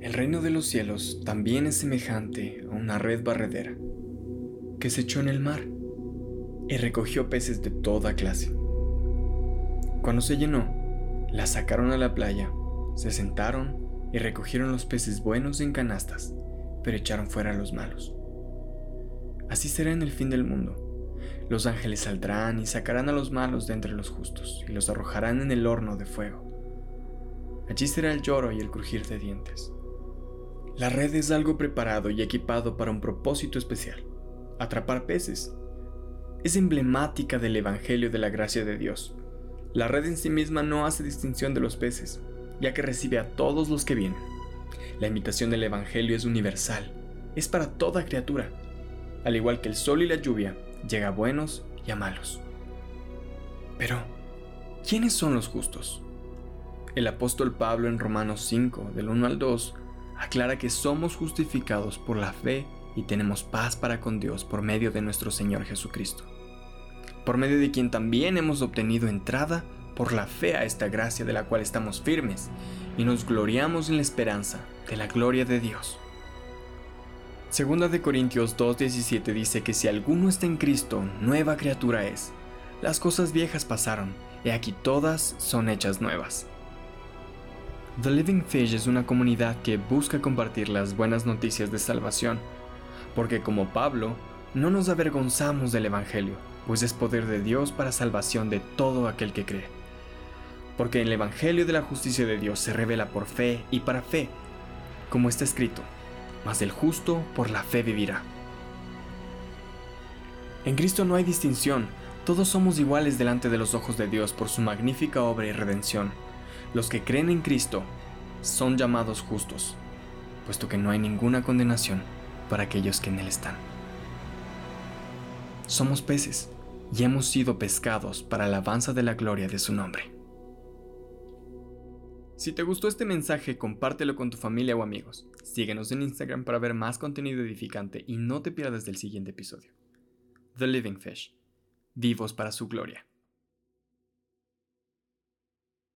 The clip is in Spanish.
El reino de los cielos también es semejante a una red barredera que se echó en el mar y recogió peces de toda clase. Cuando se llenó, la sacaron a la playa, se sentaron y recogieron los peces buenos en canastas, pero echaron fuera a los malos. Así será en el fin del mundo. Los ángeles saldrán y sacarán a los malos de entre los justos y los arrojarán en el horno de fuego. Allí será el lloro y el crujir de dientes. La red es algo preparado y equipado para un propósito especial, atrapar peces. Es emblemática del Evangelio de la gracia de Dios. La red en sí misma no hace distinción de los peces, ya que recibe a todos los que vienen. La invitación del Evangelio es universal, es para toda criatura. Al igual que el sol y la lluvia, llega a buenos y a malos. Pero, ¿quiénes son los justos? El apóstol Pablo en Romanos 5, del 1 al 2, aclara que somos justificados por la fe y tenemos paz para con Dios por medio de nuestro Señor Jesucristo, por medio de quien también hemos obtenido entrada por la fe a esta gracia de la cual estamos firmes y nos gloriamos en la esperanza de la gloria de Dios. Segunda de Corintios 2:17 dice que si alguno está en Cristo, nueva criatura es. Las cosas viejas pasaron, y aquí todas son hechas nuevas. The Living Fish es una comunidad que busca compartir las buenas noticias de salvación, porque como Pablo, no nos avergonzamos del Evangelio, pues es poder de Dios para salvación de todo aquel que cree. Porque el Evangelio de la justicia de Dios se revela por fe y para fe, como está escrito, mas el justo por la fe vivirá. En Cristo no hay distinción, todos somos iguales delante de los ojos de Dios por su magnífica obra y redención. Los que creen en Cristo son llamados justos, puesto que no hay ninguna condenación para aquellos que en Él están. Somos peces y hemos sido pescados para la alabanza de la gloria de su nombre. Si te gustó este mensaje, compártelo con tu familia o amigos. Síguenos en Instagram para ver más contenido edificante y no te pierdas del siguiente episodio. The Living Fish. Vivos para su gloria.